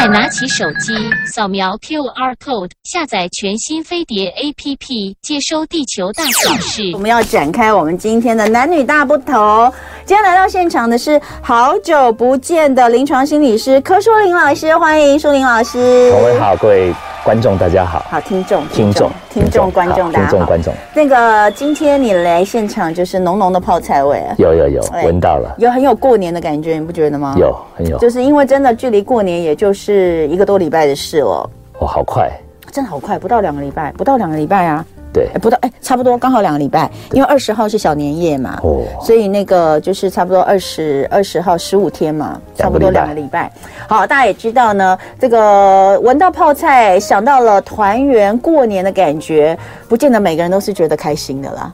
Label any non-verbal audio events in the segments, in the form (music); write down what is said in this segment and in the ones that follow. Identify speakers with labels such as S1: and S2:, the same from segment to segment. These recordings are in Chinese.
S1: 快拿起手机，扫描 QR code，下载全新飞碟 APP，接收地球大小事。
S2: 我们要展开我们今天的男女大不同。今天来到现场的是好久不见的临床心理师柯书林老师，欢迎书林老师。
S3: 各位好，各位。观众大家好，
S2: 好听众，
S3: 听众，
S2: 听众，观众，
S3: 听众，观众。
S2: 那个今天你来现场就是浓浓的泡菜味啊，
S3: 有有有，闻到了，
S2: 有很有过年的感觉，你不觉得吗？
S3: 有，很有，
S2: 就是因为真的距离过年也就是一个多礼拜的事了。
S3: 哦，好快，
S2: 真的好快，不到两个礼拜，不到两个礼拜啊。
S3: 对，
S2: 不到哎，差不多刚好两个礼拜，因为二十号是小年夜嘛，哦，所以那个就是差不多二十二十号十五天嘛，差不多两个礼拜。好，大家也知道呢，这个闻到泡菜，想到了团圆过年的感觉，不见得每个人都是觉得开心的啦。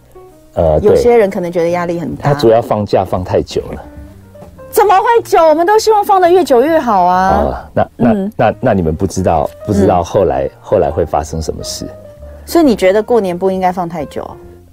S2: 呃，有些人可能觉得压力很大。
S3: 他主要放假放太久了，
S2: 怎么会久？我们都希望放的越久越好啊。哦，
S3: 那那、嗯、那那你们不知道不知道后来、嗯、后来会发生什么事？
S2: 所以你觉得过年不应该放太久？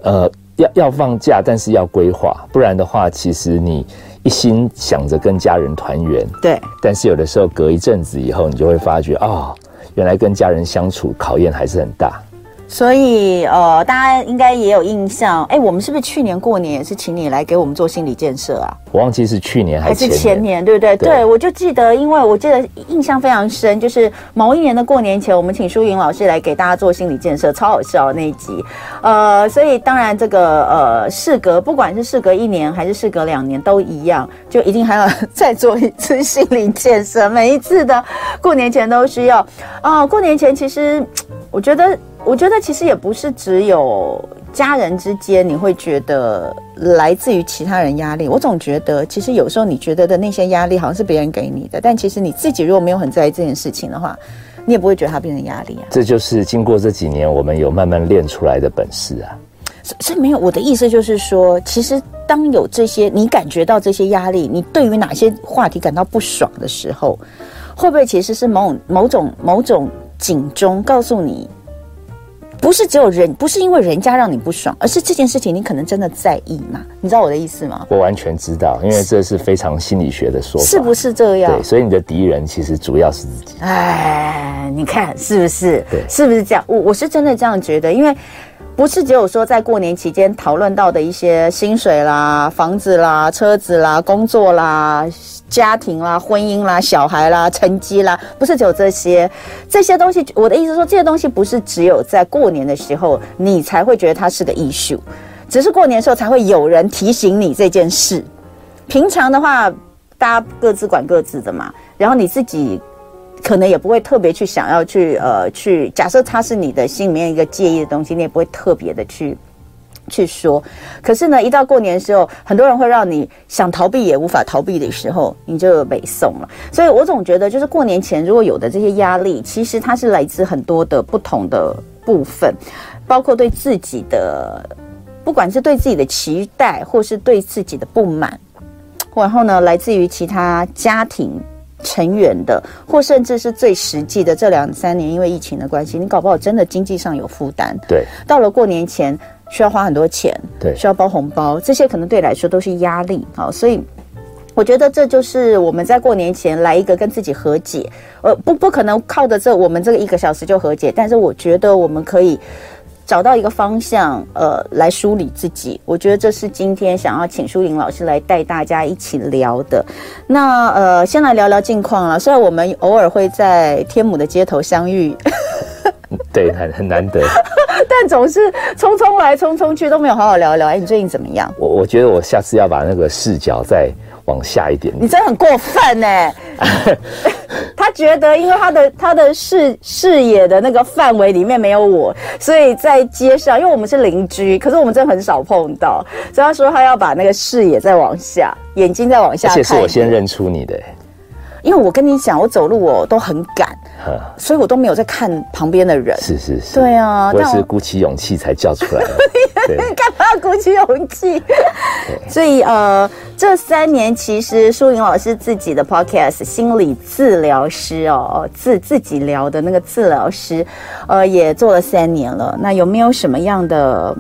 S3: 呃，要要放假，但是要规划，不然的话，其实你一心想着跟家人团圆，
S2: 对。
S3: 但是有的时候隔一阵子以后，你就会发觉，哦，原来跟家人相处考验还是很大。
S2: 所以，呃，大家应该也有印象，哎，我们是不是去年过年也是请你来给我们做心理建设啊？
S3: 我忘记是去年还是前年，
S2: 对不对？对，对，我就记得，因为我记得印象非常深，就是某一年的过年前，我们请舒云老师来给大家做心理建设，超好笑的那一集。呃，所以当然这个呃，事隔不管是事隔一年还是事隔两年都一样，就一定还要再做一次心理建设。每一次的过年前都需要啊、呃，过年前其实我觉得。我觉得其实也不是只有家人之间，你会觉得来自于其他人压力。我总觉得，其实有时候你觉得的那些压力，好像是别人给你的，但其实你自己如果没有很在意这件事情的话，你也不会觉得它变成压力啊。
S3: 这就是经过这几年我们有慢慢练出来的本事啊。
S2: 所以没有，我的意思就是说，其实当有这些你感觉到这些压力，你对于哪些话题感到不爽的时候，会不会其实是某某种某种警钟，告诉你？不是只有人，不是因为人家让你不爽，而是这件事情你可能真的在意嘛？你知道我的意思吗？
S3: 我完全知道，因为这是非常心理学的说法，
S2: 是不是这样？
S3: 对，所以你的敌人其实主要是自己。
S2: 哎，你看是不是？
S3: 对，
S2: 是不是这样？我我是真的这样觉得，因为。不是只有说在过年期间讨论到的一些薪水啦、房子啦、车子啦、工作啦、家庭啦、婚姻啦、小孩啦、成绩啦，不是只有这些这些东西。我的意思说，这些东西不是只有在过年的时候你才会觉得它是个 issue，只是过年的时候才会有人提醒你这件事。平常的话，大家各自管各自的嘛，然后你自己。可能也不会特别去想要去呃去假设它是你的心里面一个介意的东西，你也不会特别的去去说。可是呢，一到过年的时候，很多人会让你想逃避也无法逃避的时候，你就北宋了。所以我总觉得，就是过年前如果有的这些压力，其实它是来自很多的不同的部分，包括对自己的，不管是对自己的期待，或是对自己的不满，然后呢，来自于其他家庭。成员的，或甚至是最实际的，这两三年因为疫情的关系，你搞不好真的经济上有负担。
S3: 对，
S2: 到了过年前需要花很多钱，
S3: 对，
S2: 需要包红包，这些可能对你来说都是压力。好，所以我觉得这就是我们在过年前来一个跟自己和解。呃，不，不可能靠着这我们这个一个小时就和解，但是我觉得我们可以。找到一个方向，呃，来梳理自己。我觉得这是今天想要请舒莹老师来带大家一起聊的。那呃，先来聊聊近况了。虽然我们偶尔会在天母的街头相遇，
S3: 对，很很难得，(laughs)
S2: 但总是匆匆来匆匆去，都没有好好聊聊。哎，你最近怎么样？
S3: 我我觉得我下次要把那个视角再往下一点点。
S2: 你真的很过分哎！(laughs) 他觉得，因为他的他的视视野的那个范围里面没有我，所以在街上，因为我们是邻居，可是我们真的很少碰到，所以他说他要把那个视野再往下，眼睛再往下看。
S3: 而且是我先认出你的。
S2: 因为我跟你讲，我走路我都很赶，所以我都没有在看旁边的人。
S3: 是是是，
S2: 对啊，
S3: 我也是鼓起勇气才叫出来的。(laughs)
S2: 干嘛要鼓起勇气？所以呃，这三年其实舒莹老师自己的 podcast 心理治疗师哦，自自己聊的那个治疗师，呃，也做了三年了。那有没有什么样的？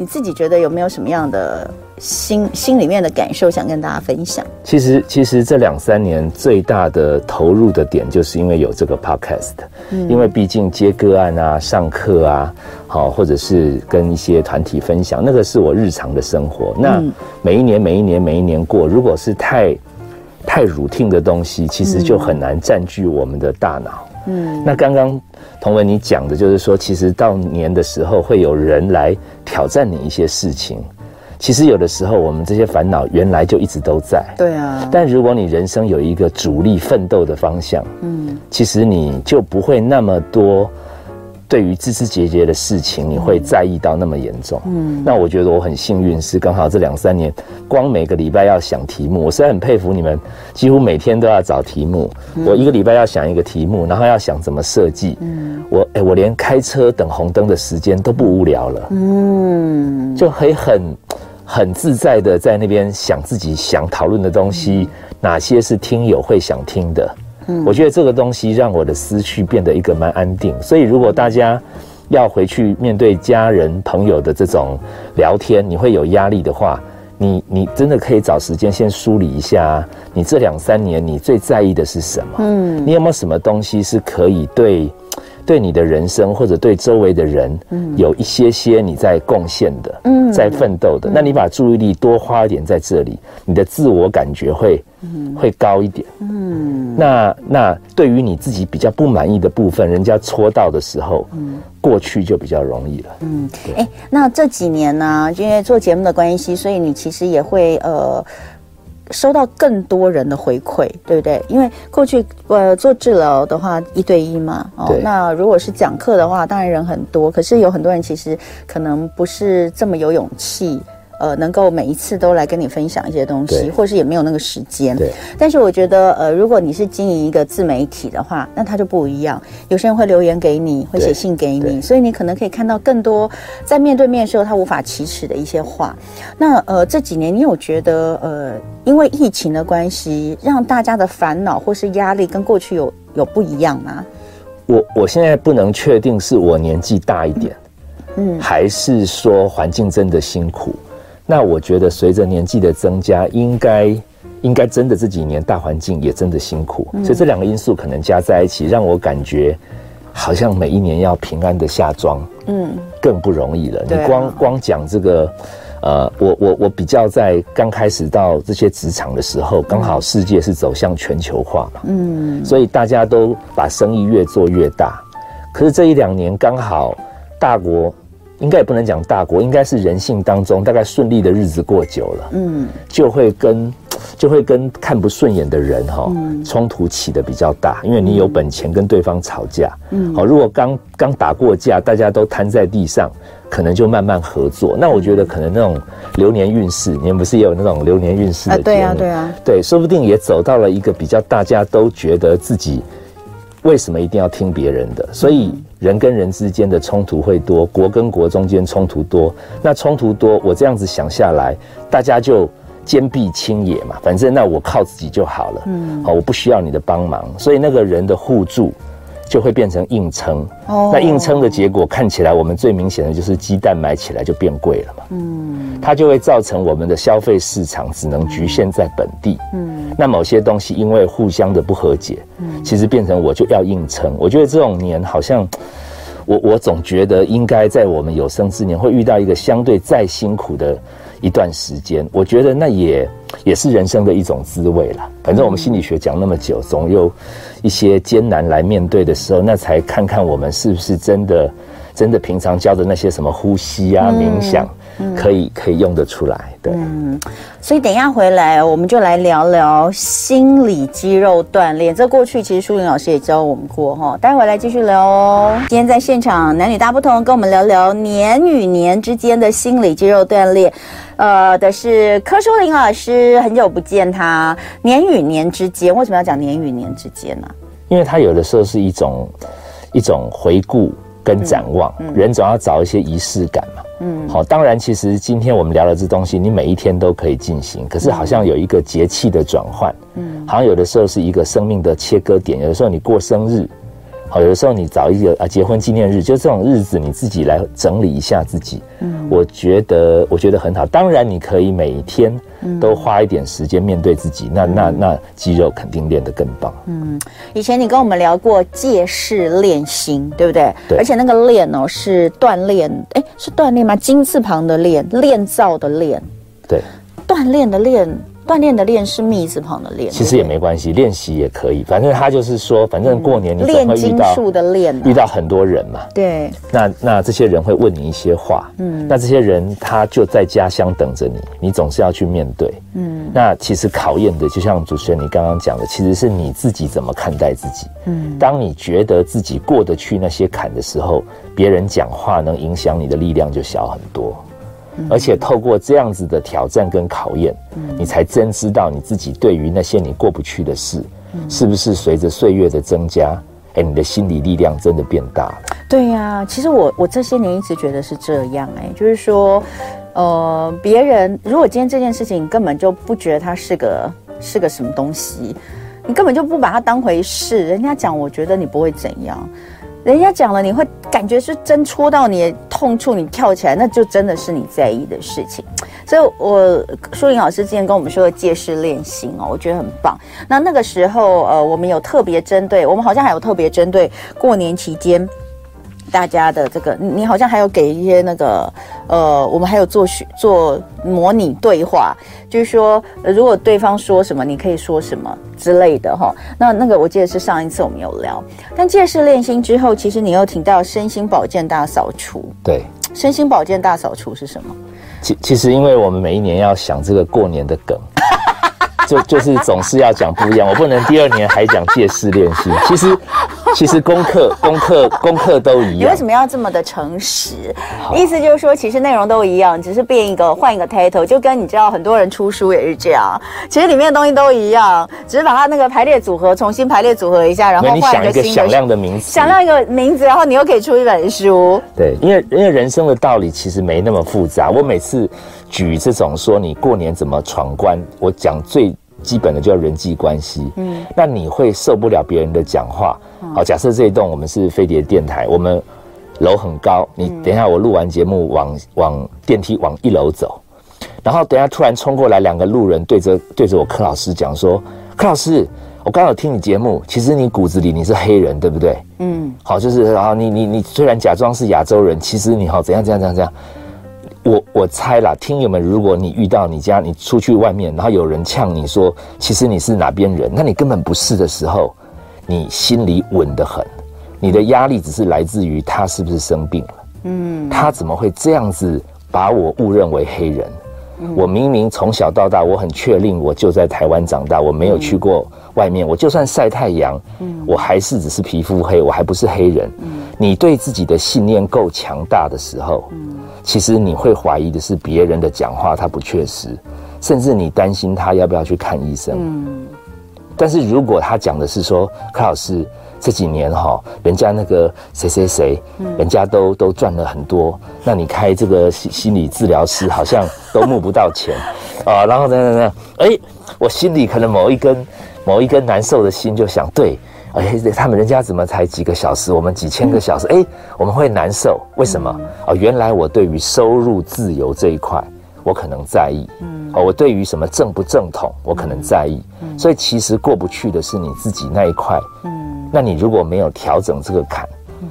S2: 你自己觉得有没有什么样的心心里面的感受，想跟大家分享。
S3: 其实，其实这两三年最大的投入的点，就是因为有这个 podcast，嗯，因为毕竟接个案啊、上课啊，好，或者是跟一些团体分享，那个是我日常的生活。那每一年、每一年、每一年过，如果是太太 routine 的东西，其实就很难占据我们的大脑。嗯，那刚刚同文你讲的就是说，其实到年的时候会有人来挑战你一些事情。其实有的时候，我们这些烦恼原来就一直都在。
S2: 对啊。
S3: 但如果你人生有一个主力奋斗的方向，嗯，其实你就不会那么多对于枝枝节节的事情，你会在意到那么严重。嗯。那我觉得我很幸运，是刚好这两三年，光每个礼拜要想题目，我实在很佩服你们，几乎每天都要找题目。我一个礼拜要想一个题目，然后要想怎么设计。嗯。我哎，我连开车等红灯的时间都不无聊了。嗯。就可以很。很自在的在那边想自己想讨论的东西，哪些是听友会想听的。嗯，我觉得这个东西让我的思绪变得一个蛮安定。所以如果大家要回去面对家人朋友的这种聊天，你会有压力的话，你你真的可以找时间先梳理一下，你这两三年你最在意的是什么？嗯，你有没有什么东西是可以对？对你的人生或者对周围的人，嗯，有一些些你在贡献的，嗯，在奋斗的，那你把注意力多花一点在这里，你的自我感觉会，嗯，会高一点，嗯，那那对于你自己比较不满意的部分，人家戳到的时候，嗯，过去就比较容易了，嗯，
S2: 哎，那这几年呢，因为做节目的关系，所以你其实也会呃。收到更多人的回馈，对不对？因为过去呃做治疗的话一对一嘛，哦，那如果是讲课的话，当然人很多，可是有很多人其实可能不是这么有勇气。呃，能够每一次都来跟你分享一些东西，或是也没有那个时间。对。但是我觉得，呃，如果你是经营一个自媒体的话，那它就不一样。有些人会留言给你，会写信给你，所以你可能可以看到更多在面对面的时候他无法启齿的一些话。那呃，这几年你有觉得，呃，因为疫情的关系，让大家的烦恼或是压力跟过去有有不一样吗？
S3: 我我现在不能确定是我年纪大一点，嗯，还是说环境真的辛苦。那我觉得随着年纪的增加，应该应该真的这几年大环境也真的辛苦，所以这两个因素可能加在一起，让我感觉好像每一年要平安的下庄，嗯，更不容易了。你光光讲这个，呃，我我我比较在刚开始到这些职场的时候，刚好世界是走向全球化嘛，嗯，所以大家都把生意越做越大，可是这一两年刚好大国。应该也不能讲大国，应该是人性当中大概顺利的日子过久了，嗯，就会跟就会跟看不顺眼的人哈冲突起得比较大，因为你有本钱跟对方吵架，嗯，好，如果刚刚打过架，大家都瘫在地上，可能就慢慢合作。那我觉得可能那种流年运势，你们不是也有那种流年运势的节目？对啊，对啊，对，说不定也走到了一个比较大家都觉得自己。为什么一定要听别人的？所以人跟人之间的冲突会多，国跟国中间冲突多。那冲突多，我这样子想下来，大家就坚壁清野嘛，反正那我靠自己就好了。嗯，好，我不需要你的帮忙，所以那个人的互助。就会变成硬撑，哦，那硬撑的结果看起来，我们最明显的就是鸡蛋买起来就变贵了嘛，嗯，它就会造成我们的消费市场只能局限在本地，嗯，那某些东西因为互相的不和解，嗯，其实变成我就要硬撑。我觉得这种年好像，我我总觉得应该在我们有生之年会遇到一个相对再辛苦的一段时间，我觉得那也也是人生的一种滋味了。反正我们心理学讲那么久，总有一些艰难来面对的时候，那才看看我们是不是真的，真的平常教的那些什么呼吸啊、冥想，可以可以用得出来。对，嗯，
S2: 所以等一下回来，我们就来聊聊心理肌肉锻炼。这过去其实淑云老师也教我们过哈，待会来继续聊哦。今天在现场男女大不同，跟我们聊聊年与年之间的心理肌肉锻炼。呃，的是柯淑玲老师，很久不见他。年与年之间，为什么要讲年与年之间呢？
S3: 因为他有的时候是一种一种回顾跟展望，嗯嗯、人总要找一些仪式感嘛。嗯，好，当然，其实今天我们聊的这东西，你每一天都可以进行，可是好像有一个节气的转换，嗯，好像有的时候是一个生命的切割点，有的时候你过生日。好，有的时候你找一个啊结婚纪念日，就这种日子，你自己来整理一下自己。嗯，我觉得我觉得很好。当然，你可以每天都花一点时间面对自己，嗯、那那那肌肉肯定练得更棒。
S2: 嗯，以前你跟我们聊过借势练心，对不对？
S3: 对。
S2: 而且那个练哦，是锻炼，哎，是锻炼吗？金字旁的练，练造的练。
S3: 对。
S2: 锻炼的练。锻炼的练是密字旁的练，
S3: 其实也没关系，练习也可以。反正他就是说，反正过年你总会遇到遇到很多人嘛。
S2: 对，
S3: 那那这些人会问你一些话，嗯，那这些人他就在家乡等着你，你总是要去面对，嗯。那其实考验的，就像主持人你刚刚讲的，其实是你自己怎么看待自己。嗯，当你觉得自己过得去那些坎的时候，别人讲话能影响你的力量就小很多。而且透过这样子的挑战跟考验，你才真知道你自己对于那些你过不去的事，是不是随着岁月的增加，哎，你的心理力量真的变大了？
S2: 对呀，其实我我这些年一直觉得是这样，哎，就是说，呃，别人如果今天这件事情你根本就不觉得它是个是个什么东西，你根本就不把它当回事，人家讲，我觉得你不会怎样。人家讲了，你会感觉是真戳到你的痛处，你跳起来，那就真的是你在意的事情。所以，我舒林老师之前跟我们说的借势练心哦，我觉得很棒。那那个时候，呃，我们有特别针对，我们好像还有特别针对过年期间。大家的这个，你好像还有给一些那个，呃，我们还有做做模拟对话，就是说，如果对方说什么，你可以说什么之类的哈。那那个我记得是上一次我们有聊，但借势练心之后，其实你又提到身心保健大扫除。
S3: 对，
S2: 身心保健大扫除是什么？
S3: 其其实，因为我们每一年要想这个过年的梗。(laughs) 就就是总是要讲不一样，我不能第二年还讲借势练习。其实，其实功课、功课、功课都一样。
S2: 你为什么要这么的诚实？意思就是说，其实内容都一样，只是变一个、换一个 title，就跟你知道很多人出书也是这样。其实里面的东西都一样，只是把它那个排列组合重新排列组合一下，然后换一个新的。
S3: 你想一个响亮的名字，
S2: 响亮一个名字，然后你又可以出一本书。
S3: 对，因为因为人生的道理其实没那么复杂。我每次。举这种说你过年怎么闯关，我讲最基本的就叫人际关系。嗯，那你会受不了别人的讲话。好，假设这一栋我们是飞碟电台，我们楼很高，你等一下我录完节目往往电梯往一楼走，然后等一下突然冲过来两个路人对着对着我柯老师讲说，柯老师，我刚好听你节目，其实你骨子里你是黑人，对不对？嗯，好，就是然后你你你虽然假装是亚洲人，其实你好怎样怎样怎样怎样。我我猜啦，听友们，如果你遇到你家，你出去外面，然后有人呛你说，其实你是哪边人，那你根本不是的时候，你心里稳得很，你的压力只是来自于他是不是生病了，嗯，他怎么会这样子把我误认为黑人？我明明从小到大，我很确定我就在台湾长大，我没有去过外面，我就算晒太阳，我还是只是皮肤黑，我还不是黑人。你对自己的信念够强大的时候，其实你会怀疑的是别人的讲话他不确实，甚至你担心他要不要去看医生。嗯但是如果他讲的是说，柯老师。这几年哈，人家那个谁谁谁，人家都都赚了很多，那你开这个心心理治疗师好像都募不到钱 (laughs) 啊，然后等等等，哎，我心里可能某一根某一根难受的心就想，对，哎，他们人家怎么才几个小时，我们几千个小时，哎，我们会难受，为什么？哦，原来我对于收入自由这一块，我可能在意，哦，我对于什么正不正统，我可能在意，所以其实过不去的是你自己那一块，嗯。那你如果没有调整这个坎，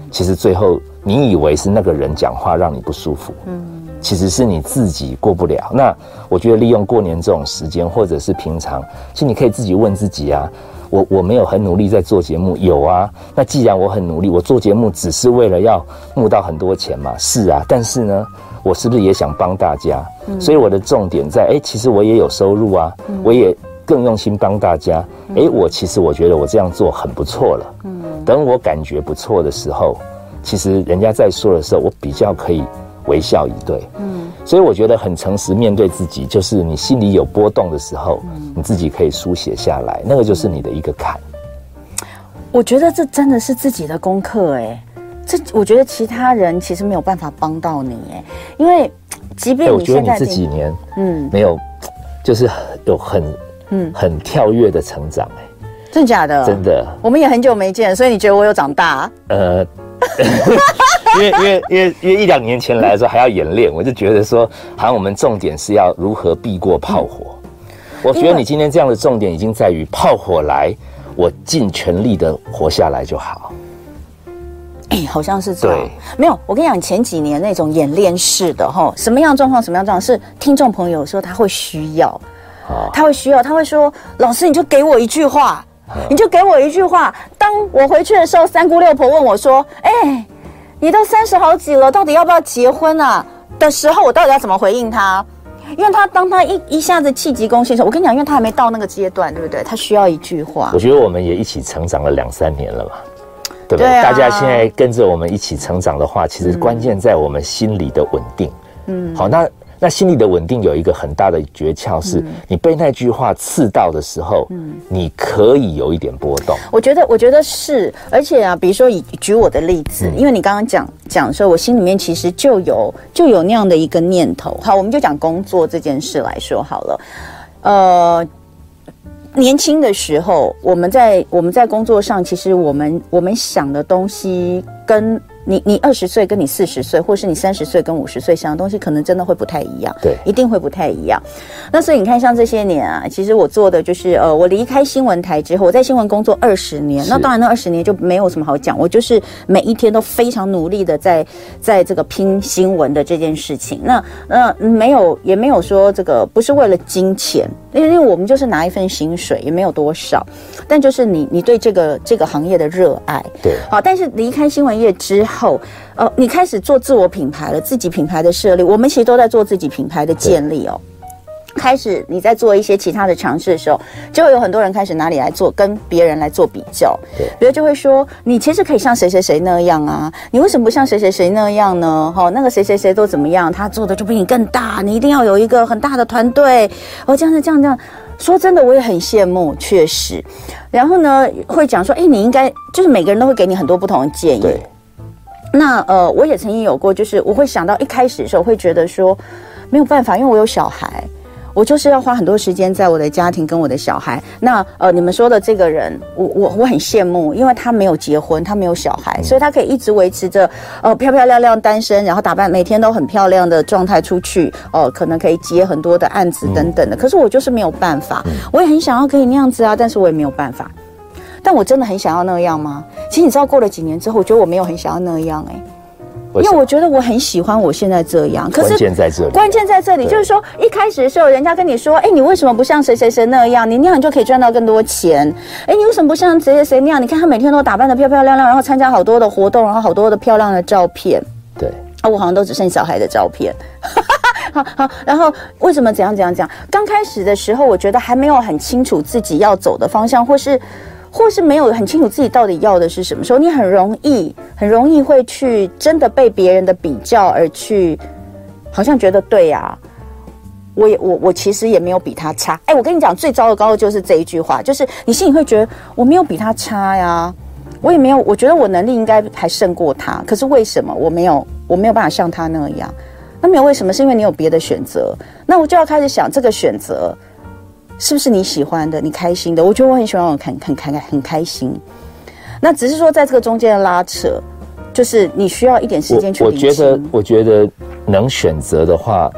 S3: 其实最后你以为是那个人讲话让你不舒服，嗯，其实是你自己过不了。那我觉得利用过年这种时间，或者是平常，其实你可以自己问自己啊，我我没有很努力在做节目，有啊。那既然我很努力，我做节目只是为了要募到很多钱嘛，是啊。但是呢，我是不是也想帮大家？所以我的重点在，哎，其实我也有收入啊，我也。更用心帮大家，哎，我其实我觉得我这样做很不错了。嗯，等我感觉不错的时候，其实人家在说的时候，我比较可以微笑以对。嗯，所以我觉得很诚实面对自己，就是你心里有波动的时候，你自己可以书写下来，那个就是你的一个坎。
S2: 我觉得这真的是自己的功课，哎，这我觉得其他人其实没有办法帮到你，哎，因为即便你现在
S3: 我觉得你这几年，嗯，没有，就是有很。嗯，很跳跃的成长，哎，
S2: 真的假的？
S3: 真的。
S2: 我们也很久没见，所以你觉得我有长大？呃，(laughs)
S3: 因为因为因为因为一两年前来的时候还要演练，我就觉得说，好像我们重点是要如何避过炮火。嗯、我觉得你今天这样的重点已经在于炮火来，我尽全力的活下来就好。
S2: 哎，(coughs) 好像是这样。对，没有。我跟你讲，前几年那种演练式的哈，什么样状况，什么样状况，是听众朋友说他会需要，哦、他会需要，他会说：“老师，你就给我一句话，哦、你就给我一句话。”当我回去的时候，三姑六婆问我说：“哎，你都三十好几了，到底要不要结婚啊？”的时候，我到底要怎么回应他？因为他当他一一下子气急攻心的时候，我跟你讲，因为他还没到那个阶段，对不对？他需要一句话。
S3: 我觉得我们也一起成长了两三年了嘛。对不对？对啊、大家现在跟着我们一起成长的话，其实关键在我们心里的稳定。嗯，好，那那心理的稳定有一个很大的诀窍，是你被那句话刺到的时候，嗯，你可以有一点波动。
S2: 我觉得，我觉得是，而且啊，比如说以举我的例子，嗯、因为你刚刚讲讲的时候，我心里面其实就有就有那样的一个念头。好，我们就讲工作这件事来说好了，呃。年轻的时候，我们在我们在工作上，其实我们我们想的东西跟。你你二十岁跟你四十岁，或是你三十岁跟五十岁想的东西，可能真的会不太一样。
S3: 对，
S2: 一定会不太一样。那所以你看，像这些年啊，其实我做的就是，呃，我离开新闻台之后，我在新闻工作二十年。那当然，那二十年就没有什么好讲。我就是每一天都非常努力的在在这个拼新闻的这件事情。那那没有也没有说这个不是为了金钱，因为因为我们就是拿一份薪水，也没有多少。但就是你你对这个这个行业的热爱，
S3: 对，
S2: 好。但是离开新闻业之后。后，呃，你开始做自我品牌了，自己品牌的设立，我们其实都在做自己品牌的建立哦。开始你在做一些其他的尝试的时候，就会有很多人开始拿你来做，跟别人来做比较。对，比如就会说，你其实可以像谁谁谁那样啊，你为什么不像谁谁谁那样呢？哈、哦，那个谁谁谁都怎么样，他做的就比你更大，你一定要有一个很大的团队。哦，这样子，这样这样。说真的，我也很羡慕，确实。然后呢，会讲说，哎，你应该就是每个人都会给你很多不同的建议。对。那呃，我也曾经有过，就是我会想到一开始的时候会觉得说没有办法，因为我有小孩，我就是要花很多时间在我的家庭跟我的小孩。那呃，你们说的这个人，我我我很羡慕，因为他没有结婚，他没有小孩，所以他可以一直维持着呃漂漂亮亮单身，然后打扮每天都很漂亮的状态出去，哦、呃，可能可以接很多的案子等等的。可是我就是没有办法，我也很想要可以那样子啊，但是我也没有办法。但我真的很想要那样吗？其实你知道，过了几年之后，我觉得我没有很想要那样哎、欸，因为我觉得我很喜欢我现在这样。可是关键在这里，关键在这里，就是说一开始的时候，人家跟你说，哎，你为什么不像谁谁谁那样？你那样就可以赚到更多钱。哎，你为什么不像谁谁谁那样？你看他每天都打扮的漂漂亮亮，然后参加好多的活动，然后好多的漂亮的照片。
S3: 对
S2: 啊，我好像都只剩小孩的照片。(laughs) 好好，然后为什么怎样怎样怎样？刚开始的时候，我觉得还没有很清楚自己要走的方向，或是。或是没有很清楚自己到底要的是什么时候，你很容易很容易会去真的被别人的比较而去，好像觉得对呀、我也我我其实也没有比他差。哎，我跟你讲，最糟糕的就是这一句话，就是你心里会觉得我没有比他差呀，我也没有，我觉得我能力应该还胜过他，可是为什么我没有我没有办法像他那样？那没有为什么？是因为你有别的选择。那我就要开始想这个选择。是不是你喜欢的？你开心的？我觉得我很喜欢，我很很开很开心。那只是说，在这个中间的拉扯，就是你需要一点时间去。我觉
S3: 得，我觉得能选择的话，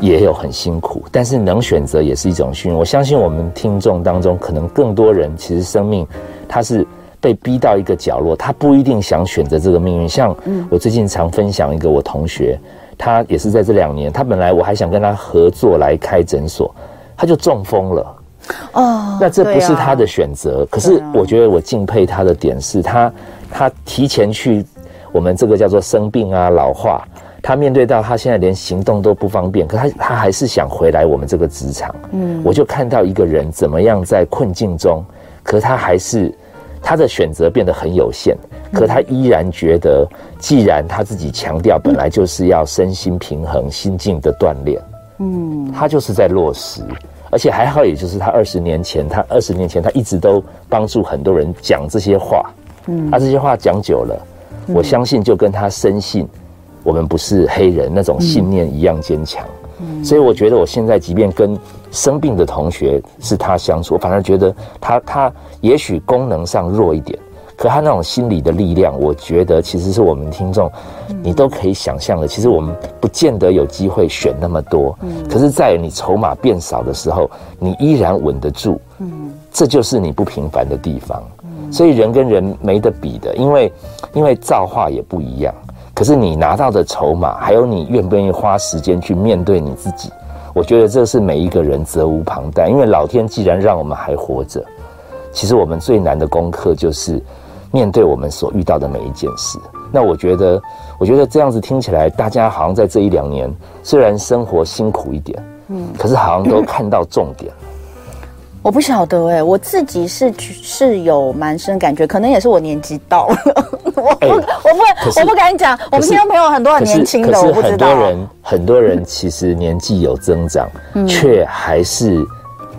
S3: 也有很辛苦，但是能选择也是一种幸运。我相信我们听众当中，可能更多人其实生命他是被逼到一个角落，他不一定想选择这个命运。像我最近常分享一个我同学，他也是在这两年，他本来我还想跟他合作来开诊所。他就中风了，哦，那这不是他的选择。啊、可是我觉得我敬佩他的点是他，他提前去我们这个叫做生病啊、老化，他面对到他现在连行动都不方便，可他他还是想回来我们这个职场。嗯，我就看到一个人怎么样在困境中，可他还是他的选择变得很有限，可他依然觉得，既然他自己强调本来就是要身心平衡、心境的锻炼。嗯，他就是在落实，而且还好，也就是他二十年前，他二十年前他一直都帮助很多人讲这些话，嗯，他这些话讲久了，我相信就跟他深信我们不是黑人那种信念一样坚强，嗯，所以我觉得我现在即便跟生病的同学是他相处，我反而觉得他他也许功能上弱一点，可他那种心理的力量，我觉得其实是我们听众你都可以想象的。其实我们不见得有机会选那么多，可是，在你筹码变少的时候，你依然稳得住，这就是你不平凡的地方。所以人跟人没得比的，因为因为造化也不一样。可是你拿到的筹码，还有你愿不愿意花时间去面对你自己，我觉得这是每一个人责无旁贷。因为老天既然让我们还活着，其实我们最难的功课就是面对我们所遇到的每一件事。那我觉得，我觉得这样子听起来，大家好像在这一两年虽然生活辛苦一点，嗯，可是好像都看到重点。(laughs)
S2: 我不晓得哎、欸，我自己是是有蛮深感觉，可能也是我年纪到了，(laughs) 我不、欸、我不我不敢讲。我们听众朋友很多很年轻的，我不知道。
S3: 很多人很多人其实年纪有增长，却、嗯、还是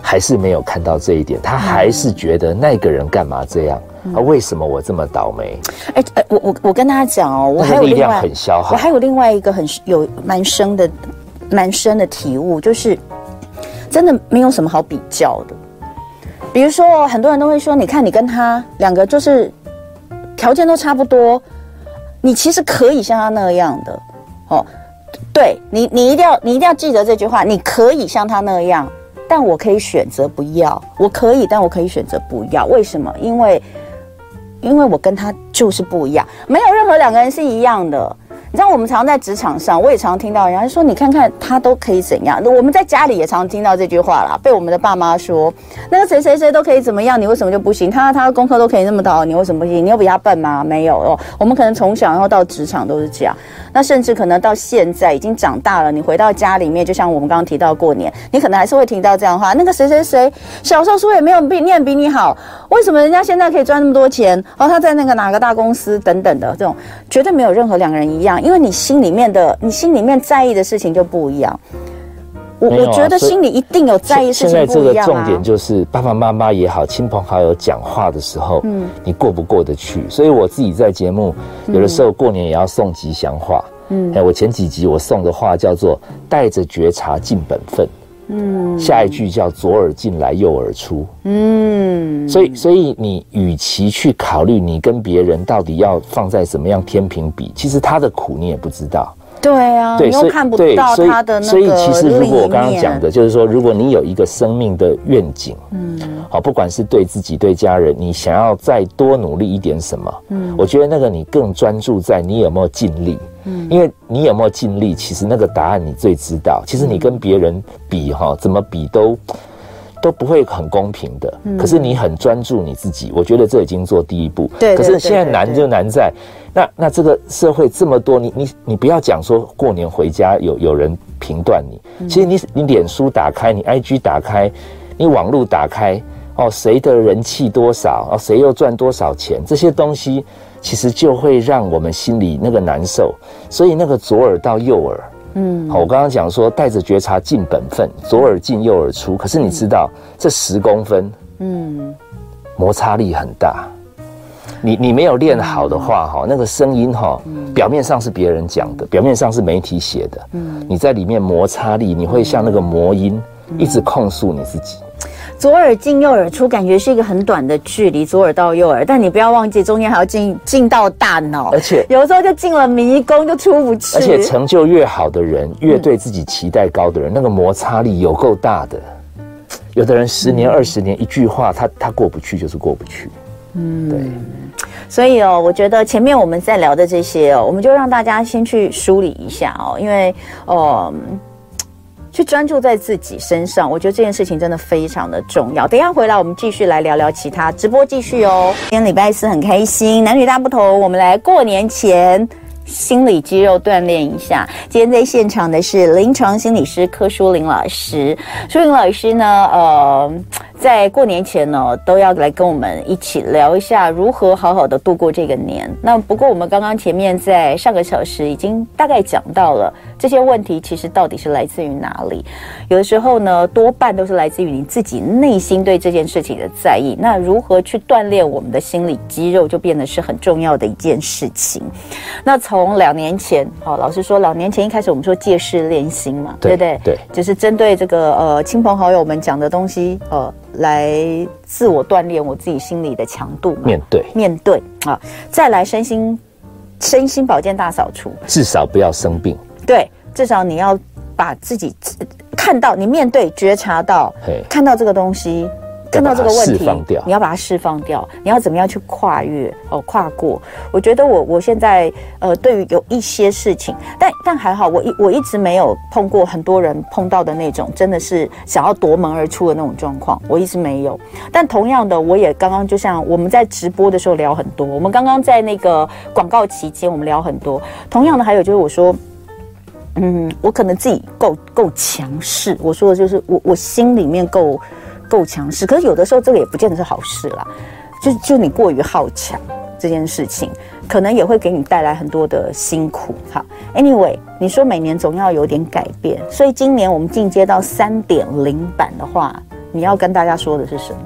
S3: 还是没有看到这一点，他还是觉得那个人干嘛这样？嗯、啊，为什么我这么倒霉？
S2: 哎哎、欸，我我我跟大家讲哦，我还有另外很消耗，我还有另外一个很有蛮深的蛮深的体悟，就是真的没有什么好比较的。比如说，很多人都会说：“你看，你跟他两个就是条件都差不多，你其实可以像他那样的哦。对你，你一定要，你一定要记得这句话：你可以像他那样，但我可以选择不要。我可以，但我可以选择不要。为什么？因为，因为我跟他就是不一样，没有任何两个人是一样的。”你知道我们常在职场上，我也常听到人家说：“你看看他都可以怎样。”我们在家里也常听到这句话啦，被我们的爸妈说：“那个谁谁谁都可以怎么样，你为什么就不行？他他功课都可以那么好，你为什么不行？你有比他笨吗？没有哦。我们可能从小然后到职场都是这样，那甚至可能到现在已经长大了，你回到家里面，就像我们刚刚提到过年，你可能还是会听到这样的话：“那个谁谁谁小时候书也没有比念比你好，为什么人家现在可以赚那么多钱？然后他在那个哪个大公司等等的这种，绝对没有任何两个人一样样。”因为你心里面的，你心里面在意的事情就不一样。我、啊、我觉得心里一定有在意事情不一样、啊、现在这个重点就是爸爸妈妈也好，亲朋好友讲话的时候，嗯，你过不过得去？所以我自己在节目有的时候过年也要送吉祥话。嗯，哎，我前几集我送的话叫做“带着觉察尽本分”。嗯，下一句叫“左耳进来，右耳出”。嗯，所以，所以你与其去考虑你跟别人到底要放在什么样天平比，其其实他的苦你也不知道。对啊，对，所以看不到他的那个。所以，其实如果我刚刚讲的，就是说，如果你有一个生命的愿景，嗯，好，不管是对自己、对家人，你想要再多努力一点什么，嗯，我觉得那个你更专注在你有没有尽力，嗯，因为你有没有尽力，其实那个答案你最知道。其实你跟别人比，哈，怎么比都。都不会很公平的，可是你很专注你自己，我觉得这已经做第一步。对，可是现在难就难在，那那这个社会这么多，你你你不要讲说过年回家有有人评断你，其实你你脸书打开，你 IG 打开，你网络打开，哦，谁的人气多少，哦，谁又赚多少钱，这些东西其实就会让我们心里那个难受，所以那个左耳到右耳。嗯，好，我刚刚讲说带着觉察进本分，左耳进右耳出。可是你知道、嗯、这十公分，嗯，摩擦力很大。你你没有练好的话，哈、嗯，那个声音哈，表面上是别人讲的，表面上是媒体写的，嗯，你在里面摩擦力，你会像那个魔音，一直控诉你自己。左耳进右耳出，感觉是一个很短的距离，左耳到右耳。但你不要忘记，中间还要进进到大脑，而且有时候就进了迷宫，就出不去。而且成就越好的人，越对自己期待高的人，嗯、那个摩擦力有够大的。有的人十年、二十年，一句话他他过不去就是过不去。嗯，对。所以哦，我觉得前面我们在聊的这些哦，我们就让大家先去梳理一下哦，因为哦。去专注在自己身上，我觉得这件事情真的非常的重要。等一下回来，我们继续来聊聊其他，直播继续哦。今天礼拜四很开心，男女大不同，我们来过年前心理肌肉锻炼一下。今天在现场的是临床心理师柯淑玲老师。淑玲老师呢，呃。在过年前呢，都要来跟我们一起聊一下如何好好的度过这个年。那不过我们刚刚前面在上个小时已经大概讲到了这些问题，其实到底是来自于哪里？有的时候呢，多半都是来自于你自己内心对这件事情的在意。那如何去锻炼我们的心理肌肉，就变得是很重要的一件事情。那从两年前，哦，老师说，两年前一开始我们说借势练心嘛，对，对不对？
S3: 对，
S2: 就是针对这个呃亲朋好友们讲的东西，呃，来自我锻炼我自己心理的强度嘛。
S3: 面对，
S2: 面对啊，再来身心身心保健大扫除，
S3: 至少不要生病。
S2: 对，至少你要把自己看到，你面对觉察到，看到这个东西。看到这个问题，你要把它释放掉。你要怎么样去跨越哦，跨过？我觉得我我现在呃，对于有一些事情，但但还好，我一我一直没有碰过很多人碰到的那种，真的是想要夺门而出的那种状况，我一直没有。但同样的，我也刚刚就像我们在直播的时候聊很多，我们刚刚在那个广告期间我们聊很多。同样的，还有就是我说，嗯，我可能自己够够强势。我说的就是我我心里面够。够强势，可是有的时候这个也不见得是好事啦。就就你过于好强这件事情，可能也会给你带来很多的辛苦。好，Anyway，你说每年总要有点改变，所以今年我们进阶到三点零版的话，你要跟大家说的是什么？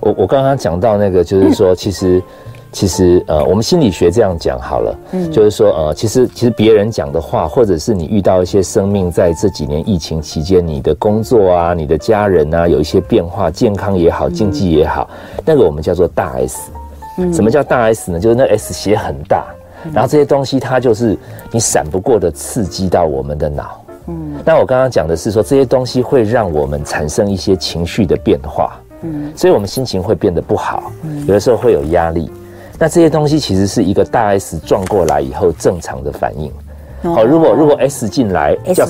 S3: 我我刚刚讲到那个，就是说其实。嗯其实，呃，我们心理学这样讲好了，嗯，就是说，呃，其实，其实别人讲的话，或者是你遇到一些生命在这几年疫情期间，你的工作啊，你的家人啊，有一些变化，健康也好，经济也好，嗯，那个我们叫做大 S。嗯，什么叫大 S 呢？就是那 S 写很大，然后这些东西它就是你闪不过的刺激到我们的脑。嗯，那我刚刚讲的是说，这些东西会让我们产生一些情绪的变化。嗯，所以我们心情会变得不好，有的时候会有压力。那这些东西其实是一个大 S 撞过来以后正常的反应。好，如果如果 S 进来叫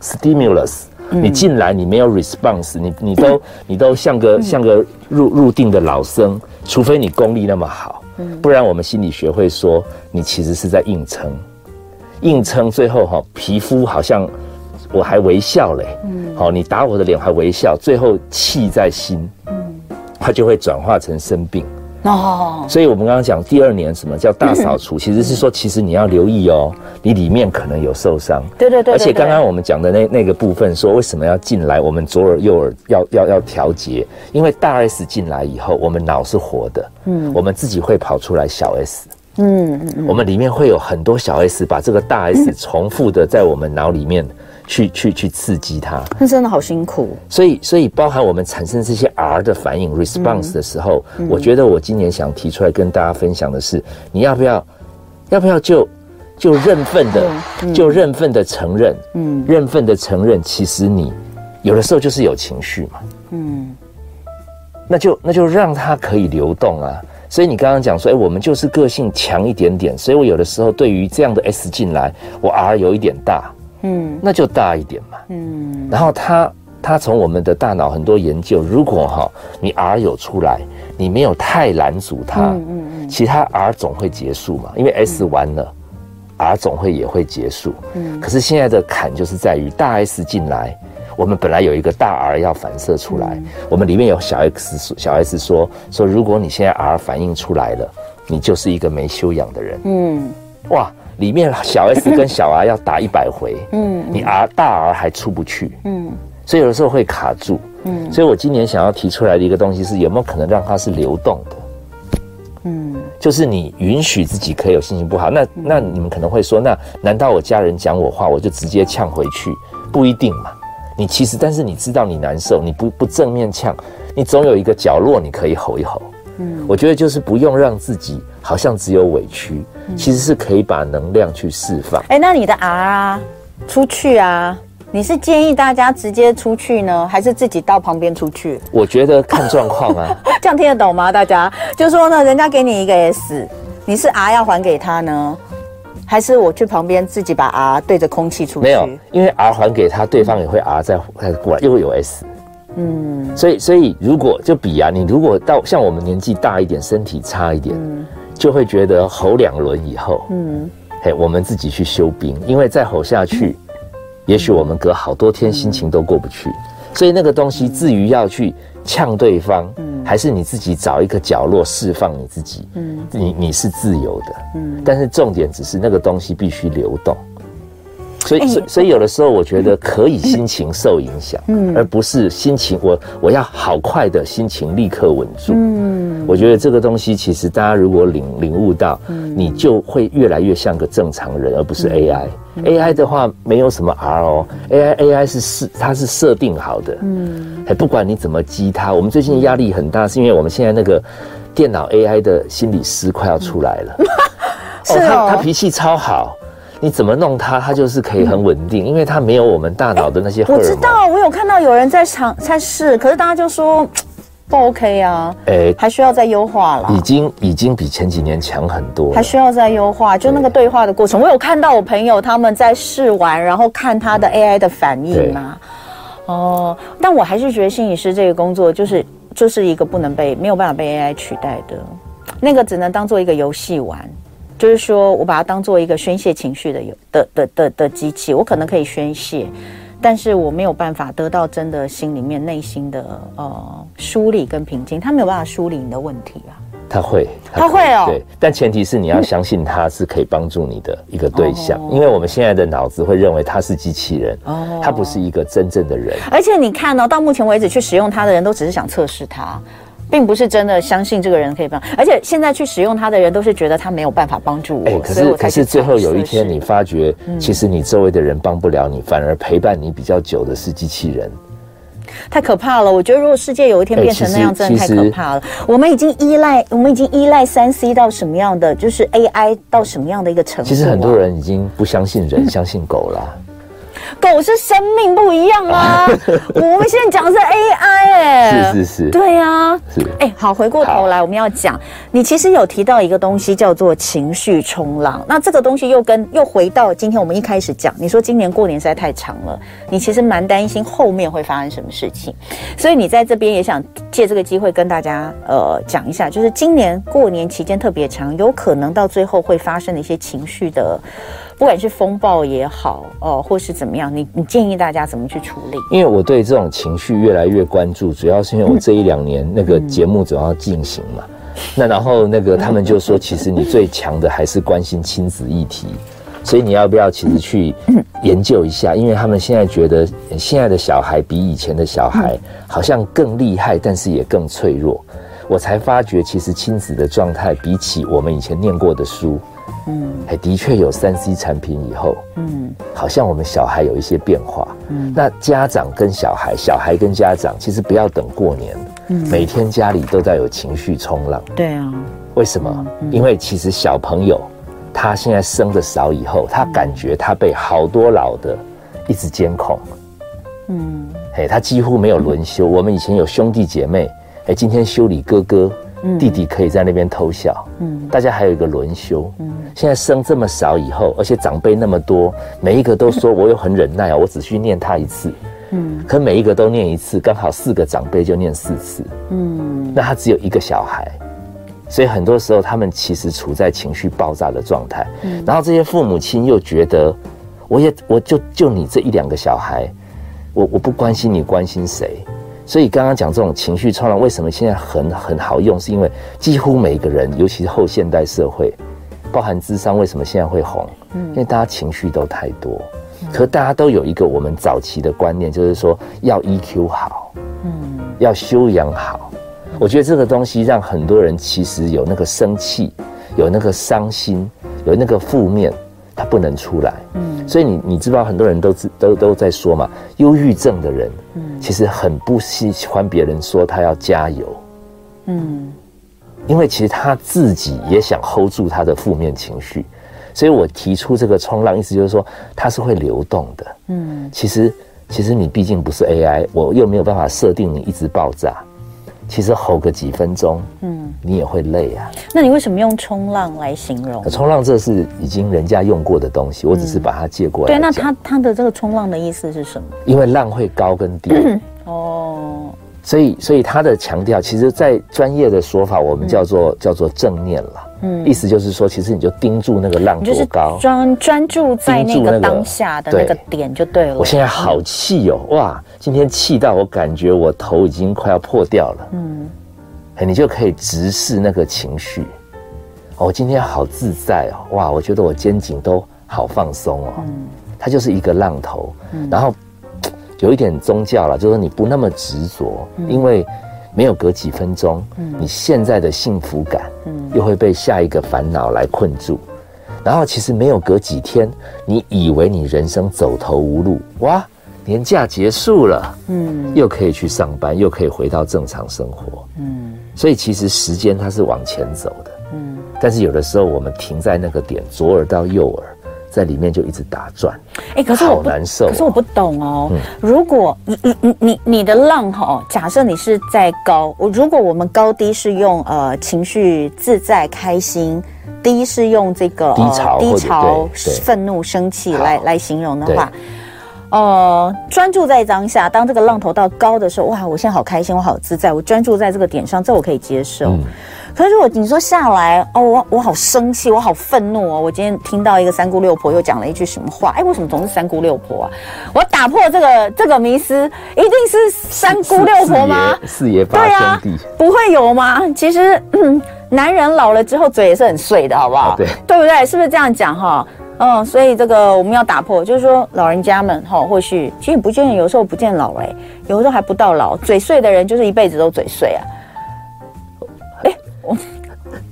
S3: stimulus，你进来你没有 response，你你都 (coughs) 你都像个像个入入定的老僧，除非你功力那么好，不然我们心理学会说你其实是在硬撑，硬撑最后哈皮肤好像我还微笑嘞，好，你打我的脸还微笑，最后气在心，它就会转化成生病。哦，所以我们刚刚讲第二年什么叫大扫除，其实是说，其实你要留意哦，你里面可能有受伤。
S2: 对对对。
S3: 而且刚刚我们讲的那那个部分，说为什么要进来，我们左耳右耳要要要调节，因为大 S 进来以后，我们脑是活的，嗯，我们自己会跑出来小 S，嗯嗯，我们里面会有很多小 S 把这个大 S 重复的在我们脑里面。去去去刺激它，
S2: 那真的好辛苦。
S3: 所以所以包含我们产生这些 R 的反应 response 的时候，嗯，我觉得我今年想提出来跟大家分享的是，你要不要要不要就就认份的，嗯，就认份的承认，嗯，认份的承认，其实你有的时候就是有情绪嘛，嗯，那就那就让它可以流动啊。所以你刚刚讲说，哎，我们就是个性强一点点，所以我有的时候对于这样的 S 进来，我 R 有一点大。嗯，那就大一点嘛。嗯，然后他他从我们的大脑很多研究，如果哈你 R 有出来，你没有太拦阻它，嗯嗯嗯，其他 R 总会结束嘛，因为 S 完了，嗯，R 总会也会结束。嗯，可是现在的坎就是在于大 S 进来，我们本来有一个大 R 要反射出来，嗯，我们里面有小 X，小 S 说说，如果你现在 R 反应出来了，你就是一个没修养的人。嗯，哇。里面小 S 跟小 R 要打一百回，嗯，你 R 大 R 还出不去，嗯，所以有的时候会卡住，嗯，所以我今年想要提出来的一个东西是，有没有可能让它是流动的，嗯，就是你允许自己可以有心情不好，那那你们可能会说，那难道我家人讲我话，我就直接呛回去？不一定嘛，你其实但是你知道你难受，你不不正面呛，你总有一个角落你可以吼一吼，嗯，我觉得就是不用让自己好像只有委屈。其实是可以把能量去释放。
S2: 哎，那你的 R 啊，出去啊，你是建议大家直接出去呢，还是自己到旁边出去？
S3: 我觉得看状况啊。(laughs)
S2: 这样听得懂吗？大家就说呢，人家给你一个 S，你是 R 要还给他呢，还是我去旁边自己把 R 对着空气出去？
S3: 没有，因为 R 还给他，对方也会 R 再再过来，又会有 S。嗯，所以所以如果就比啊，你如果到像我们年纪大一点，身体差一点。嗯。就会觉得吼两轮以后，嗯，嘿，我们自己去休兵，因为再吼下去，也许我们隔好多天心情都过不去。所以那个东西至于要去呛对方，嗯，还是你自己找一个角落释放你自己，嗯，你你是自由的，嗯，但是重点只是那个东西必须流动。所以，所以，所以有的时候，我觉得可以心情受影响，嗯，而不是心情我我要好快的心情立刻稳住，嗯，我觉得这个东西其实大家如果领领悟到，嗯，你就会越来越像个正常人，而不是 AI。AI 的话没有什么 R 哦，AI AI 是是它是设定好的，嗯，还不管你怎么激它。我们最近压力很大，是因为我们现在那个电脑 AI 的心理师快要出来了，(laughs) 哦，他他脾气超好。你怎么弄它，它就是可以很稳定，因为它没有我们大脑的那些。
S2: 我知道，我有看到有人在尝在试，可是大家就说不 OK 啊，哎，还需要再优化了。
S3: 已经已经比前几年强很多，
S2: 还需要再优化。就那个对话的过程，我有看到我朋友他们在试完，然后看他的 AI 的反应嘛。哦，但我还是觉得心理师这个工作就是就是一个不能被没有办法被 AI 取代的，那个只能当做一个游戏玩。就是说，我把它当做一个宣泄情绪的有的的的的机器，我可能可以宣泄，但是我没有办法得到真的心里面内心的呃梳理跟平静。他没有办法梳理你的问题啊。
S3: 他会，
S2: 他，会哦。
S3: 对，但前提是你要相信他是可以帮助你的一个对象，(laughs) 因为我们现在的脑子会认为他是机器人，哦，他不是一个真正的人。
S2: 而且你看哦，到目前为止去使用它的人都只是想测试它。并不是真的相信这个人可以帮，而且现在去使用它的人都是觉得他没有办法帮助我。哎，
S3: 可是可是最后有一天你发觉，其实你周围的人帮不了你，反而陪伴你比较久的是机器人。
S2: 太可怕了！我觉得如果世界有一天变成那样，真的太可怕了。我们已经依赖，我们已经依赖三 C 到什么样的，就是 AI 到什么样的一个程度？
S3: 其实很多人已经不相信人，相信狗了。
S2: 狗是生命不一样啊！(laughs) 我们现在讲的是 AI 哎、
S3: 欸，是是是，
S2: 对啊，是。哎、欸，好，回过头来我们要讲，你其实有提到一个东西叫做情绪冲浪，那这个东西又跟又回到今天我们一开始讲，你说今年过年实在太长了，你其实蛮担心后面会发生什么事情，所以你在这边也想借这个机会跟大家呃讲一下，就是今年过年期间特别长，有可能到最后会发生的一些情绪的。不管是风暴也好，哦，或是怎么样，你你建议大家怎么去处理？
S3: 因为我对这种情绪越来越关注，主要是因为我这一两年那个节目总要进行嘛。嗯、(laughs) 那然后那个他们就说，其实你最强的还是关心亲子议题，所以你要不要其实去研究一下？因为他们现在觉得现在的小孩比以前的小孩好像更厉害，但是也更脆弱。我才发觉，其实亲子的状态比起我们以前念过的书。嗯，还的确有三 C 产品以后，嗯，好像我们小孩有一些变化。嗯，那家长跟小孩，小孩跟家长，其实不要等过年，嗯，每天家里都在有情绪冲浪。
S2: 对啊，
S3: 为什么？因为其实小朋友他现在生的少以后，他感觉他被好多老的一直监控。嗯，嘿，他几乎没有轮休。我们以前有兄弟姐妹，哎，今天修理哥哥。弟弟可以在那边偷笑，嗯，大家还有一个轮休，嗯，现在生这么少以后，而且长辈那么多，每一个都说我有很忍耐啊，(laughs) 我只需念他一次，嗯，可每一个都念一次，刚好四个长辈就念四次，嗯，那他只有一个小孩，所以很多时候他们其实处在情绪爆炸的状态，嗯，然后这些父母亲又觉得，我也我就就你这一两个小孩，我我不关心你关心谁？所以刚刚讲这种情绪冲浪，为什么现在很很好用？是因为几乎每个人，尤其是后现代社会，包含智商，为什么现在会红？嗯，因为大家情绪都太多。可大家都有一个我们早期的观念，就是说要 EQ 好，嗯，要修养好。我觉得这个东西让很多人其实有那个生气，有那个伤心，有那个负面，他不能出来。嗯，所以你你知道，很多人都知都都在说嘛，忧郁症的人。嗯其实很不喜欢别人说他要加油，嗯，因为其实他自己也想 hold 住他的负面情绪，所以我提出这个冲浪，意思就是说它是会流动的，嗯，其实其实你毕竟不是 AI，我又没有办法设定你一直爆炸。其实吼个几分钟，嗯，你也会累啊。
S2: 那你为什么用冲浪来形容？
S3: 冲浪这是已经人家用过的东西，我只是把它借过来。
S2: 对，那它它的这个冲浪的意思是什么？
S3: 因为浪会高跟低。(clears throat) 哦。所以所以它的强调，其实，在专业的说法，我们叫做叫做正念了。嗯，意思就是说，其实你就盯住那个浪多高，
S2: 专专注在那个当下的那个点就对了。
S3: 我现在好气哦，哇，今天气到我感觉我头已经快要破掉了。嗯，哎，你就可以直视那个情绪。哦，我今天好自在哦，哇，我觉得我肩颈都好放松哦。嗯，它就是一个浪头，嗯，然后有一点宗教了，就是你不那么执着，嗯，因为没有隔几分钟，嗯，你现在的幸福感，嗯，又会被下一个烦恼来困住，然后其实没有隔几天，你以为你人生走投无路，哇，年假结束了，嗯，又可以去上班，又可以回到正常生活，嗯，所以其实时间它是往前走的。嗯。但是有的时候我们停在那个点，左耳到右耳，在里面就一直打转。
S2: 哎，可是我好难受。可是我不懂哦。如果你你你你你的浪哈，假设你是在高，我如果我们高低是用呃情绪自在开心，低是用这个
S3: 低潮
S2: 低潮愤怒生气来来形容的话，呃，专注在当下，当这个浪头到高的时候，哇，我现在好开心，我好自在，我专注在这个点上，这我可以接受。嗯可是如果你说下来哦，我我好生气，我好愤怒哦！我今天听到一个三姑六婆又讲了一句什么话？哎，为什么总是三姑六婆啊？我要打破这个这个迷思，一定是三姑六婆吗？
S3: 四爷八兄
S2: 啊，不会有吗？其实，嗯，男人老了之后嘴也是很碎的，好不好？
S3: 啊、对，
S2: 对不对？是不是这样讲哈？嗯，所以这个我们要打破，就是说老人家们哈，或许其实不见，有时候不见老哎，有时候还不到老，嘴碎的人就是一辈子都嘴碎啊。我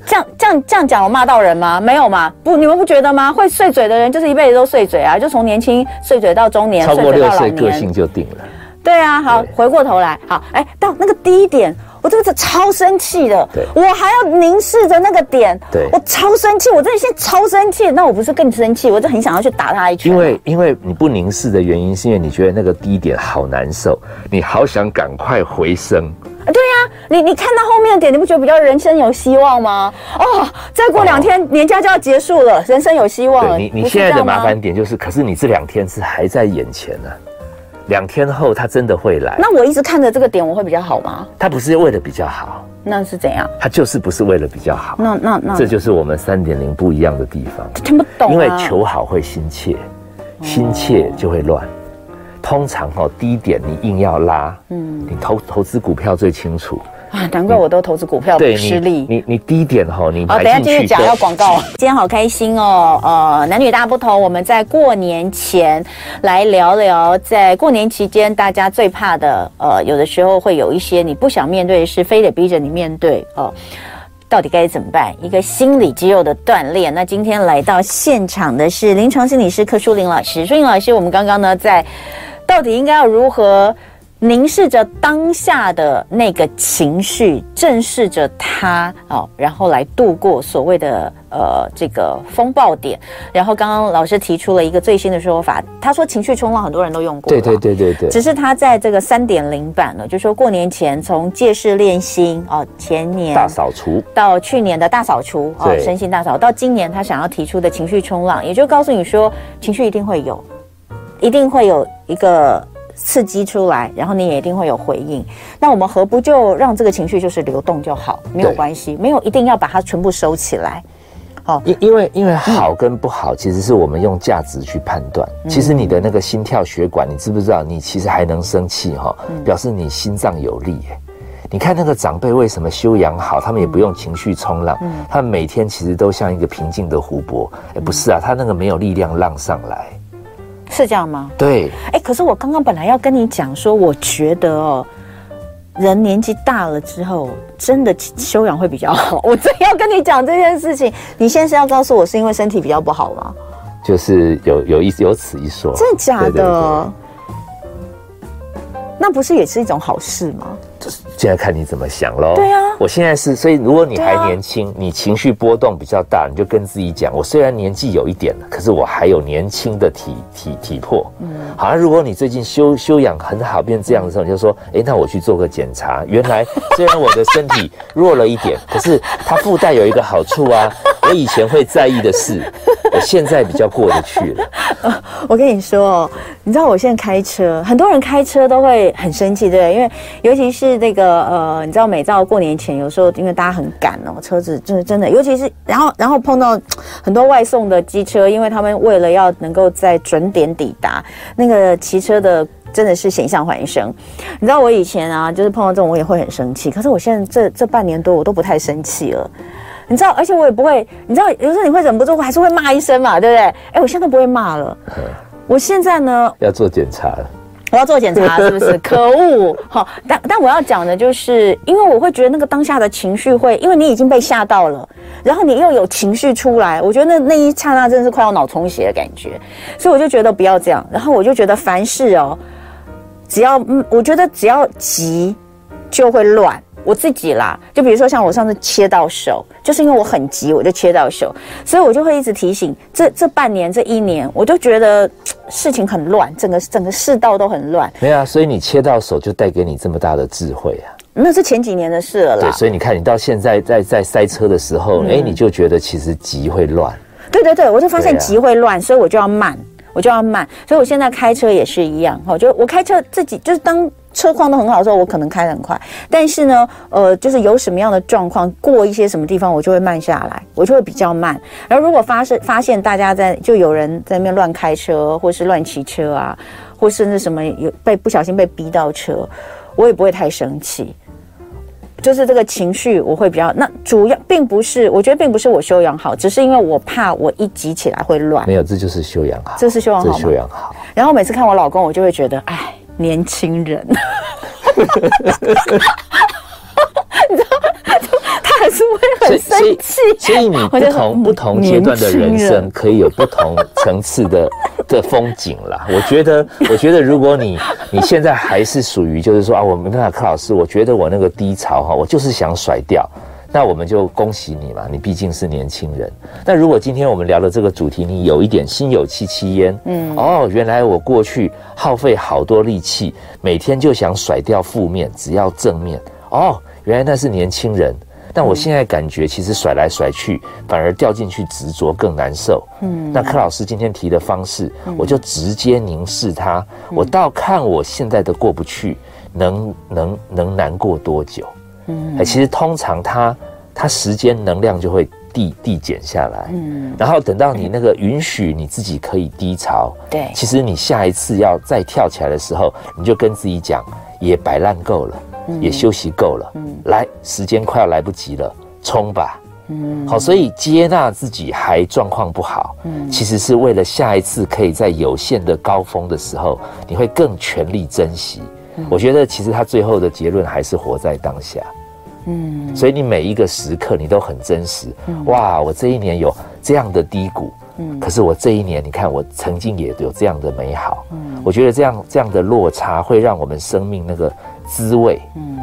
S2: 这样这样这样讲，我骂到人吗？没有嘛？不，你们不觉得吗？会碎嘴的人就是一辈子都碎嘴啊，就从年轻碎嘴到中年，
S3: 超过六岁个性就定了。
S2: 对啊，好，回过头来，好，哎，到那个低点，我这个是超生气的，对，我还要凝视着那个点，对，我超生气，我真的现在超生气，那我不是更生气，我就很想要去打他一拳。
S3: 因为因为你不凝视的原因，是因为你觉得那个低点好难受，你好想赶快回升。
S2: 对呀、啊，你你看到后面的点，你不觉得比较人生有希望吗？哦，再过两天、哦、年假就要结束了，人生有希望了。
S3: 你你现在的麻烦点就是，可是你这两天是还在眼前呢、啊，两天后他真的会来。
S2: 那我一直看着这个点，我会比较好吗？
S3: 他不是为了比较好，
S2: 那是怎样？
S3: 他就是不是为了比较好。
S2: 那那那，
S3: 这就是我们三点零不一样的地方。
S2: 听不懂、啊，
S3: 因为求好会心切，心切就会乱。哦通常哦，低点你硬要拉，嗯，你投投资股票最清楚
S2: 啊，难怪我都投资股票不失利。
S3: 你你低点哈，你
S2: 好，等下继续讲要广告。(laughs) 今天好开心哦，呃，男女大不同，我们在过年前来聊聊，在过年期间大家最怕的，呃，有的时候会有一些你不想面对的事，非得逼着你面对哦，到底该怎么办？一个心理肌肉的锻炼。那今天来到现场的是临床心理师柯淑玲老师，淑玲老师，我们刚刚呢在。到底应该要如何凝视着当下的那个情绪，正视着它哦，然后来度过所谓的呃这个风暴点。然后刚刚老师提出了一个最新的说法，他说情绪冲浪很多人都用过，
S3: 对对对对对，
S2: 只是他在这个三点零版呢，就说过年前从借势练心哦，前年
S3: 大扫除
S2: 到去年的大扫除哦，身心大扫，到今年他想要提出的情绪冲浪，也就告诉你说情绪一定会有。一定会有一个刺激出来，然后你也一定会有回应。那我们何不就让这个情绪就是流动就好，没有关系，没有一定要把它全部收起来。好，
S3: 因因为因为好跟不好，其实是我们用价值去判断。嗯、其实你的那个心跳血管，你知不知道？你其实还能生气哈，表示你心脏有力。你看那个长辈为什么修养好，他们也不用情绪冲浪，他们每天其实都像一个平静的湖泊。哎，不是啊，他那个没有力量浪上来。
S2: 是这样吗？
S3: 对，
S2: 哎，可是我刚刚本来要跟你讲说，我觉得哦，人年纪大了之后，真的修养会比较好。(laughs) 我真要跟你讲这件事情，你现在是要告诉我是因为身体比较不好吗？
S3: 就是有有一有此一说，
S2: 真的假的？对对对，那不是也是一种好事吗？
S3: 现在看你怎么想喽。
S2: 对啊，
S3: 我现在是，所以如果你还年轻，啊、你情绪波动比较大，你就跟自己讲：我虽然年纪有一点了，可是我还有年轻的体体体魄。嗯，好像如果你最近修修养很好，变这样的时候，你就说：哎，那我去做个检查。原来 (laughs) 虽然我的身体弱了一点，可是它附带有一个好处啊。(laughs) 我以前会在意的事，我现在比较过得去了。(laughs)
S2: 我跟你说，你知道我现在开车，很多人开车都会很生气，对不对？因为尤其是。是那个呃，你知道，每到过年前，有时候因为大家很赶哦，车子就是真的，尤其是然后然后碰到很多外送的机车，因为他们为了要能够在准点抵达，那个骑车的真的是险象环生。你知道我以前啊，就是碰到这种我也会很生气，可是我现在这这半年多我都不太生气了。你知道，而且我也不会，你知道，有时候你会忍不住，我还是会骂一声嘛，对不对？哎，我现在都不会骂了。我现在呢，
S3: 要做检查了。
S2: 我要做检查，是不是？(laughs) 可恶！好，但但我要讲的就是，因为我会觉得那个当下的情绪会，因为你已经被吓到了，然后你又有情绪出来，我觉得那那一刹那真的是快要脑充血的感觉，所以我就觉得不要这样。然后我就觉得凡事哦，只要嗯，我觉得只要急就会乱。我自己啦，就比如说像我上次切到手，就是因为我很急，我就切到手，所以我就会一直提醒。这这半年这一年，我就觉得事情很乱，整个整个世道都很乱。
S3: 没有啊，所以你切到手就带给你这么大的智慧啊。
S2: 那是前几年的事了啦。
S3: 对，所以你看，你到现在在在塞车的时候，哎、嗯，你就觉得其实急会乱。
S2: 对对对，我就发现急会乱，啊、所以我就要慢，我就要慢。所以我现在开车也是一样，哈，就我开车自己就是当。车况都很好的时候，我可能开得很快，但是呢，呃，就是有什么样的状况，过一些什么地方，我就会慢下来，我就会比较慢。然后如果发生发现大家在就有人在那边乱开车，或是乱骑车啊，或甚至什么有被不小心被逼到车，我也不会太生气。就是这个情绪我会比较，那主要并不是，我觉得并不是我修养好，只是因为我怕我一急起来会乱。没
S3: 有，这就是修养好，
S2: 这是修养好吗？
S3: 修养好。
S2: 然后每次看我老公，我就会觉得，哎。年轻人，(laughs) 你知道，他还是会很生气。
S3: 所以你不同不同阶段的人生，可以有不同层次的 (laughs) 的风景啦。我觉得，我觉得，如果你你现在还是属于，就是说啊，我没办法，柯老师，我觉得我那个低潮哈，我就是想甩掉。那我们就恭喜你嘛，你毕竟是年轻人。那如果今天我们聊的这个主题，你有一点心有戚戚焉，嗯，哦，原来我过去耗费好多力气，每天就想甩掉负面，只要正面。哦，原来那是年轻人。但我现在感觉，其实甩来甩去，反而掉进去执着更难受。嗯，那柯老师今天提的方式，我就直接凝视他，我倒看我现在的过不去，能能能难过多久？嗯，哎，其实通常它它时间能量就会递递减下来，嗯，然后等到你那个允许你自己可以低潮，对，其实你下一次要再跳起来的时候，你就跟自己讲，也摆烂够了，也休息够了，嗯，来，时间快要来不及了，冲吧，嗯，好，所以接纳自己还状况不好，嗯，其实是为了下一次可以在有限的高峰的时候，你会更全力珍惜。我觉得其实他最后的结论还是活在当下，嗯，所以你每一个时刻你都很真实，哇，我这一年有这样的低谷，嗯，可是我这一年你看我曾经也有这样的美好，嗯，我觉得这样这样的落差会让我们生命那个滋味，嗯，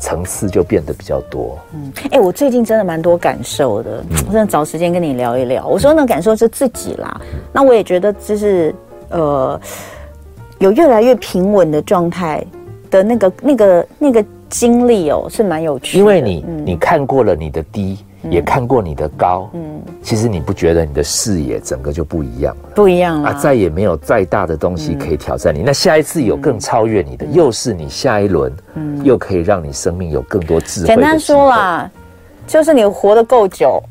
S3: 层次就变得比较多，嗯，
S2: 哎，我最近真的蛮多感受的，我真的找时间跟你聊一聊。我说那感受是自己啦，那我也觉得就是呃。有越来越平稳的状态的那个、那个、那个经历哦，是蛮有趣的。
S3: 因为你、嗯、你看过了你的低，嗯、也看过你的高，嗯，其实你不觉得你的视野整个就不一样了？
S2: 不一样了啊！
S3: 再也没有再大的东西可以挑战你。嗯、那下一次有更超越你的，嗯、又是你下一轮，嗯，又可以让你生命有更多智慧。
S2: 简单说啦，就是你活得够久。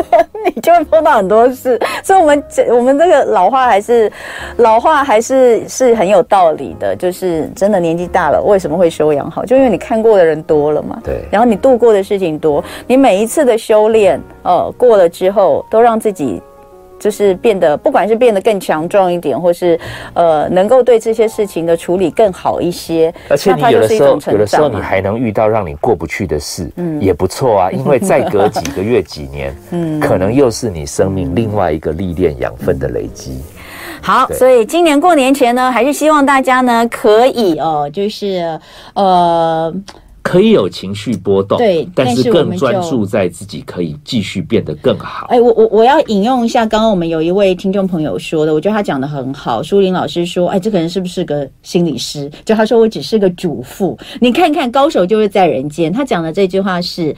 S2: (laughs) 你就会碰到很多事，所以我们这我们这个老话还是老话还是是很有道理的，就是真的年纪大了，为什么会修养好？就因为你看过的人多了嘛，
S3: 对，
S2: 然后你度过的事情多，你每一次的修炼，呃，过了之后，都让自己。就是变得，不管是变得更强壮一点，或是呃，能够对这些事情的处理更好一些。
S3: 而且你有的时候，有的时候你还能遇到让你过不去的事，嗯，也不错啊。(laughs) 因为再隔几个月、几年，嗯，可能又是你生命另外一个历练养分的累积。
S2: 好，所以今年过年前呢，还是希望大家呢可以哦，就是呃。
S3: 可以有情绪波动，对，但是更专注在自己可以继续变得更好。
S2: 哎，我我我要引用一下刚刚我们有一位听众朋友说的，我觉得他讲的很好。舒林老师说：“哎，这个人是不是个心理师？”就他说：“我只是个主妇。”你看看，高手就是在人间。他讲的这句话是：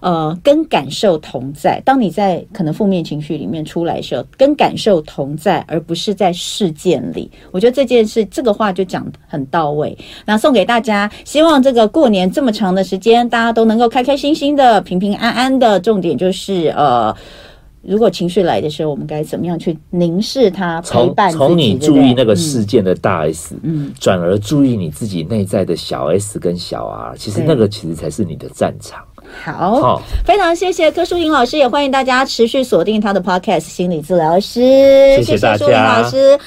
S2: 呃，跟感受同在。当你在可能负面情绪里面出来的时候，跟感受同在，而不是在事件里。我觉得这件事，这个话就讲得很到位。那送给大家，希望这个过年这么长的时间，大家都能够开开心心的、平平安安的。重点就是，呃，如果情绪来的时候，我们该怎么样去凝视它，陪伴。
S3: 从你注意那个事件的大 S，嗯，转而注意你自己内在的小 S 跟小 R，其实那个其实才是你的战场。
S2: 好，好，非常谢谢柯淑莹老师，也欢迎大家持续锁定他的 Podcast《心理治疗师》，
S3: 谢谢大家。
S2: 谢谢书吟老师。